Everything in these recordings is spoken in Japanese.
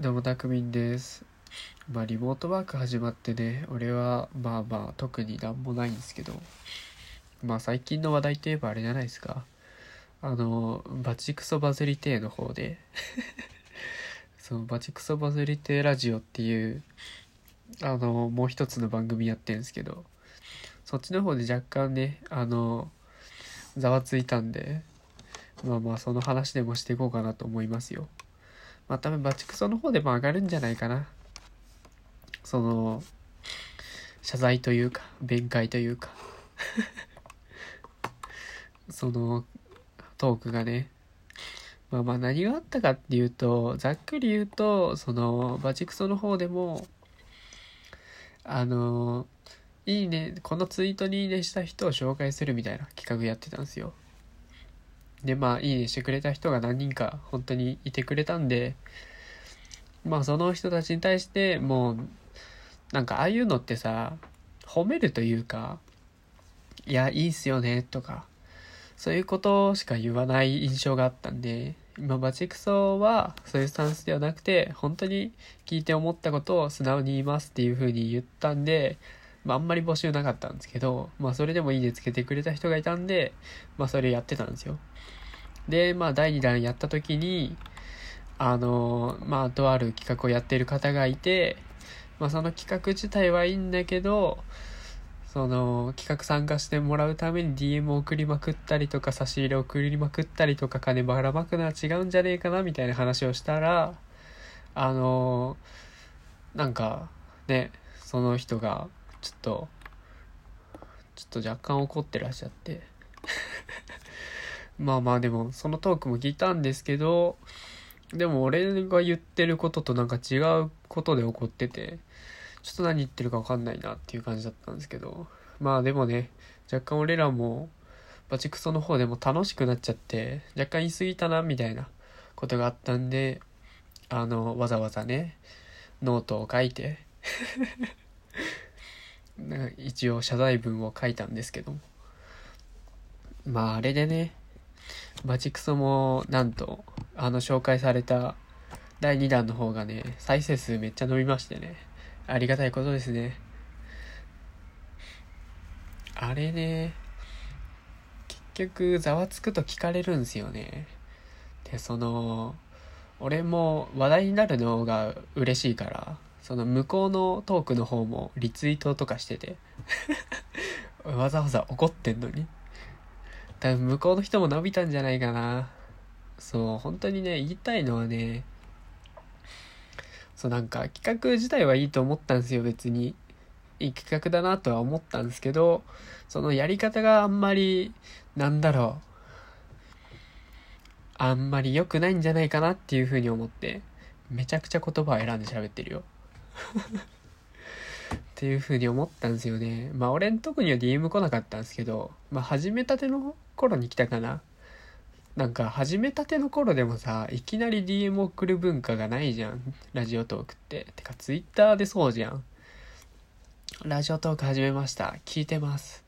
どうもたくみんです。まあリモートワーク始まってね俺はまあまあ特になんもないんですけど。まあ最近の話題といえばあれじゃないですか。あのバチクソバズりてーの方で。そのバチクソバズりてーラジオっていうあのもう一つの番組やってるんですけど。そっちの方で若干ねあのざわついたんで。まあまあその話でもしていこうかなと思いますよ。まあ多分バチクソの方でも上がるんじゃないかな。その謝罪というか弁解というか。そのトークがね。まあまあ何があったかっていうとざっくり言うとそのバチクソの方でもあのいいねこのツイートにいいねした人を紹介するみたいな企画やってたんですよ。でまあいいねしてくれた人が何人か本当にいてくれたんでまあその人たちに対してもうなんかああいうのってさ褒めるというかいやいいっすよねとかそういうことしか言わない印象があったんで今バチクソはそういうスタンスではなくて本当に聞いて思ったことを素直に言いますっていう風に言ったんでまあ、あんまり募集なかったんですけど、まあ、それでもいいねつけてくれた人がいたんで、まあ、それやってたんですよ。で、まあ、第2弾やった時に、あの、まあ、とある企画をやってる方がいて、まあ、その企画自体はいいんだけど、その企画参加してもらうために DM を送りまくったりとか差し入れを送りまくったりとか金ばらまくのは違うんじゃねえかなみたいな話をしたらあのなんかねその人がちょっとちょっと若干怒ってらっしゃって。まあまあでもそのトークも聞いたんですけどでも俺が言ってることとなんか違うことで怒っててちょっと何言ってるか分かんないなっていう感じだったんですけど。まあでもね若干俺らもバチクソの方でも楽しくなっちゃって若干言い過ぎたなみたいなことがあったんであのわざわざねノートを書いて一応謝罪文を書いたんですけど。まああれでねバチクソもなんとあの紹介された第2弾の方がね再生数めっちゃ伸びましてね。ありがたいことですね。あれね結局ざわつくと聞かれるんですよね。でその俺も話題になるのが嬉しいから。その向こうのトークの方もリツイートとかしてて わざわざ怒ってんのに。多分向こうの人も伸びたんじゃないかな。そう本当にね言いたいのはねそうなんか企画自体はいいと思ったんですよ別に。いい企画だなとは思ったんですけどそのやり方があんまりなんだろう。あんまり良くないんじゃないかなっていうふうに思ってめちゃくちゃ言葉を選んで喋ってるよ。っていう風に思ったんですよね。まあ俺んとこには DM 来なかったんですけど、まあ始めたての頃に来たかな。なんか始めたての頃でもさ、いきなり DM 送る文化がないじゃん。ラジオトークって。てか Twitter でそうじゃん。ラジオトーク始めました。聞いてます。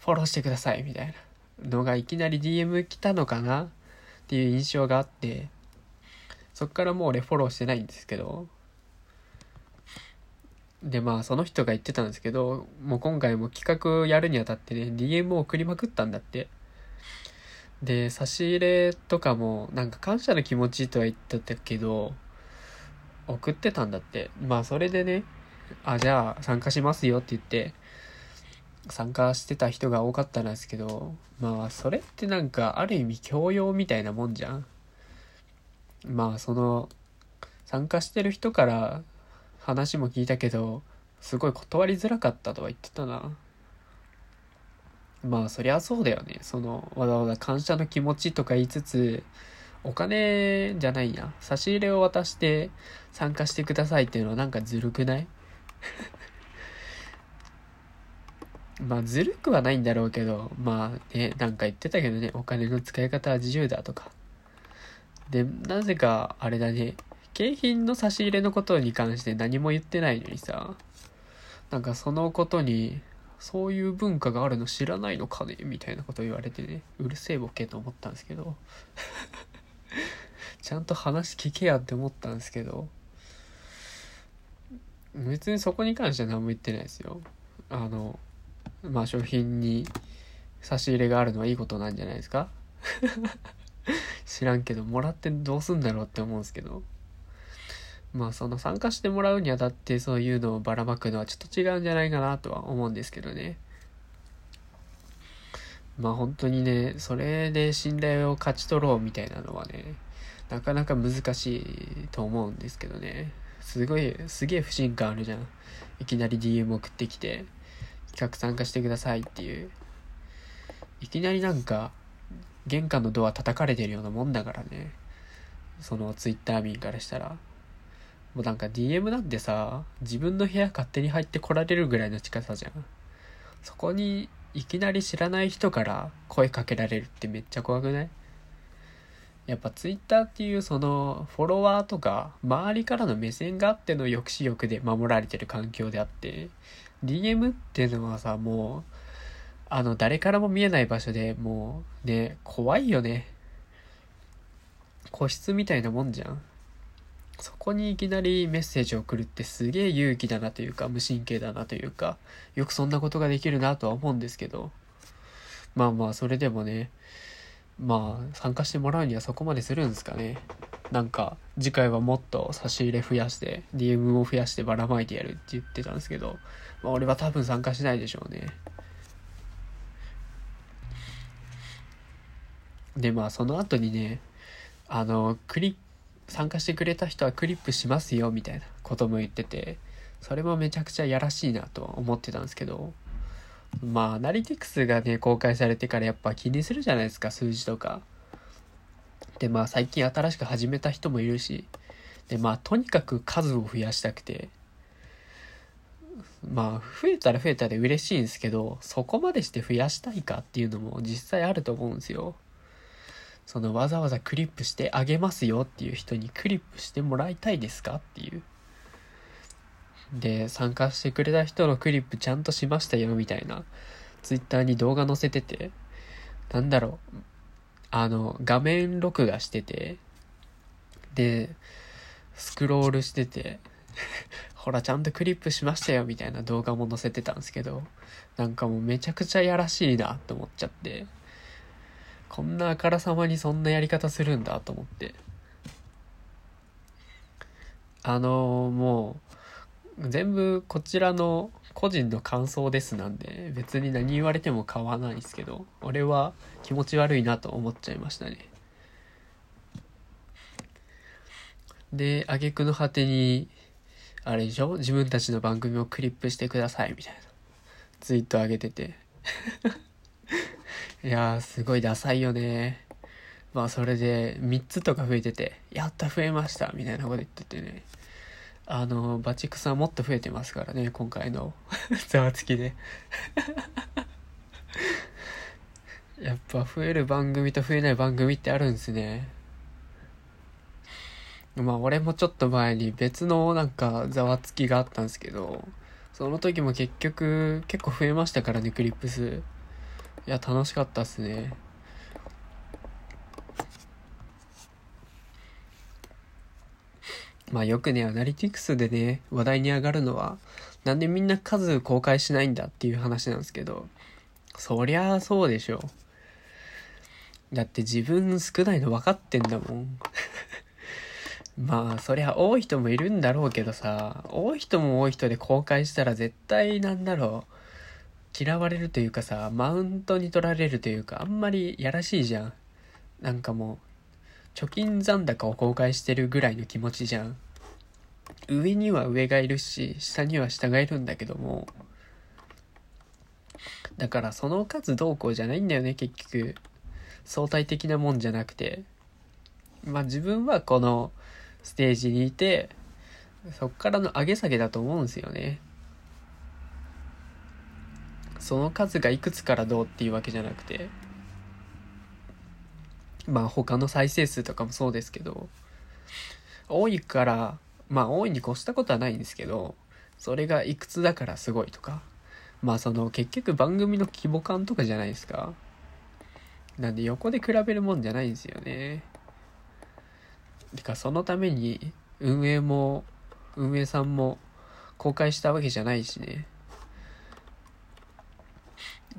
フォローしてください。みたいなのがいきなり DM 来たのかな？っていう印象があって、そっからもう俺フォローしてないんですけど、でまあその人が言ってたんですけどもう今回も企画やるにあたってね DM を送りまくったんだって。で差し入れとかもなんか感謝の気持ちとは言ってたけど送ってたんだって。まあそれでねあじゃあ参加しますよって言って参加してた人が多かったんですけどまあそれってなんかある意味強要みたいなもんじゃん。まあその参加してる人から話も聞いたけどすごい断りづらかったとは言ってたな。まあそりゃそうだよね。そのわざわざ感謝の気持ちとか言いつつお金じゃないな。差し入れを渡して参加してくださいっていうのはなんかずるくない？まあずるくはないんだろうけどまあねなんか言ってたけどね。お金の使い方は自由だとか。でなぜかあれだね。景品の差し入れのことに関して何も言ってないのにさなんかそのことにそういう文化があるの知らないのかねみたいなこと言われてねうるせえボケと思ったんですけど ちゃんと話聞けやって思ったんですけど別にそこに関しては何も言ってないですよ。あのまあ商品に差し入れがあるのはいいことなんじゃないですか。知らんけどもらってどうすんだろうって思うんですけど。まあその参加してもらうにあたってそういうのをばらまくのはちょっと違うんじゃないかなとは思うんですけどね。まあ本当にねそれで信頼を勝ち取ろうみたいなのはねなかなか難しいと思うんですけどね。すごいすげえ不信感あるじゃん。いきなり DM 送ってきて企画参加してくださいっていう。いきなりなんか玄関のドア叩かれてるようなもんだからね。そのツイッター民からしたら。もうなんか DM なんてさ自分の部屋勝手に入ってこられるぐらいの近さじゃん。そこにいきなり知らない人から声かけられるってめっちゃ怖くない？やっぱ Twitter っていうそのフォロワーとか周りからの目線があっての抑止力で守られてる環境であって DM っていうのはさもうあの誰からも見えない場所でもうね怖いよね。個室みたいなもんじゃん。そこにいきなりメッセージを送るってすげえ勇気だなというか無神経だなというかよくそんなことができるなとは思うんですけど。まあまあそれでもねまあ参加してもらうにはそこまでするんですかね。なんか次回はもっと差し入れ増やして DM を増やしてばらまいてやるって言ってたんですけど、まあ、俺は多分参加しないでしょうね。でまあその後にねあのクリック参加してくれた人はクリップしますよみたいなことも言っててそれもめちゃくちゃやらしいなと思ってたんですけどまあアナリティクスがね公開されてからやっぱ気にするじゃないですか数字とか。でまあ最近新しく始めた人もいるしでまあとにかく数を増やしたくてまあ増えたら増えたで嬉しいんですけどそこまでして増やしたいかっていうのも実際あると思うんですよ。そのわざわざクリップしてあげますよっていう人にクリップしてもらいたいですかっていう。で参加してくれた人のクリップちゃんとしましたよみたいな。ツイッターに動画載せてて。なんだろう。あの画面録画してて。でスクロールしてて。ほらちゃんとクリップしましたよみたいな動画も載せてたんですけど。なんかもうめちゃくちゃやらしいなって思っちゃって。こんなあからさまにそんなやり方するんだと思って。あのー、もう全部こちらの個人の感想ですなんで別に何言われても買わないですけど俺は気持ち悪いなと思っちゃいましたね。で挙句の果てにあれでしょ？自分たちの番組をクリップしてくださいみたいな。ツイート上げてて。いやー、すごいダサいよね。まあ、それで、3つとか増えてて、やった、増えました、みたいなこと言っててね。あの、バチクソはもっと増えてますからね、今回の ざわつきで やっぱ増える番組と増えない番組ってあるんですね。まあ俺もちょっと前に別のなんかざわつきがあったんですけど、その時も結局結構増えましたからね、クリップ数。いや、楽しかったっすね。まあよくね、アナリティクスでね、話題に上がるのは、なんでみんな数公開しないんだっていう話なんですけど、そりゃあそうでしょ。だって自分少ないの分かってんだもん。まあ、そりゃ多い人もいるんだろうけどさ、多い人も多い人で公開したら絶対なんだろう。嫌われるというかさ、マウントに取られるというか、あんまりやらしいじゃん。なんかもう、貯金残高を公開してるぐらいの気持ちじゃん。上には上がいるし、下には下がいるんだけども、だからその数どうこうじゃないんだよね、結局。相対的なもんじゃなくて。まあ自分はこのステージにいて、そっからの上げ下げだと思うんですよね。その数がいくつからどうっていうわけじゃなくてまあ他の再生数とかもそうですけど多いからまあ多いに越したことはないんですけどそれがいくつだからすごいとかまあその結局番組の規模感とかじゃないですか。なんで横で比べるもんじゃないんですよね。てかそのために運営も運営さんも公開したわけじゃないしね。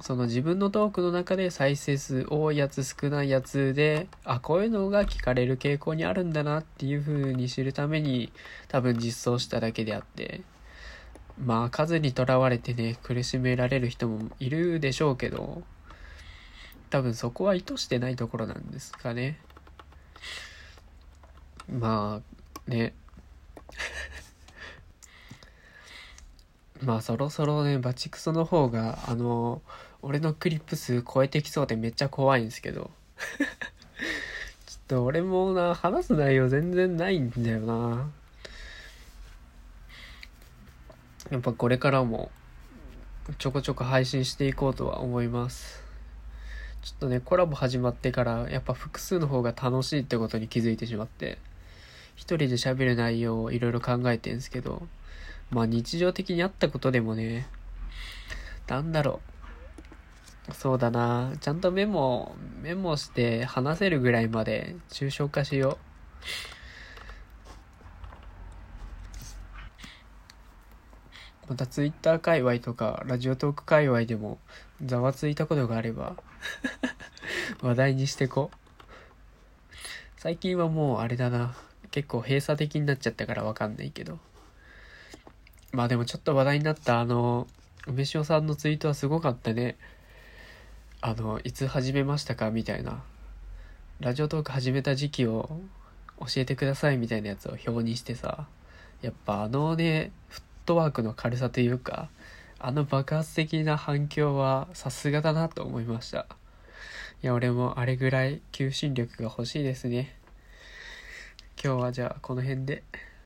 その自分のトークの中で再生数多いやつ少ないやつであこういうのが聞かれる傾向にあるんだなっていう風に知るために多分実装しただけであってまあ数にとらわれてね苦しめられる人もいるでしょうけど多分そこは意図してないところなんですかね。まあね。まあそろそろねバチクソの方があの俺のクリップ数超えてきそうでめっちゃ怖いんですけど。ちょっと俺もな話す内容全然ないんだよな。やっぱこれからもちょこちょこ配信していこうとは思います。ちょっとねコラボ始まってからやっぱ複数の方が楽しいってことに気づいてしまって一人で喋る内容をいろいろ考えてんすけどまあ日常的にあったことでもね、なんだろう。そうだな。ちゃんとメモ、メモして話せるぐらいまで抽象化しよう。またツイッター界隈とかラジオトーク界隈でもざわついたことがあれば 話題にしてこ。最近はもうあれだな。結構閉鎖的になっちゃったからわかんないけど。まあでもちょっと話題になったあの、梅塩さんのツイートはすごかったね。あの、いつ始めましたかみたいな。ラジオトーク始めた時期を教えてくださいみたいなやつを表にしてさ。やっぱあのね、フットワークの軽さというか、あの爆発的な反響はさすがだなと思いました。いや、俺もあれぐらい求心力が欲しいですね。今日はじゃあこの辺で。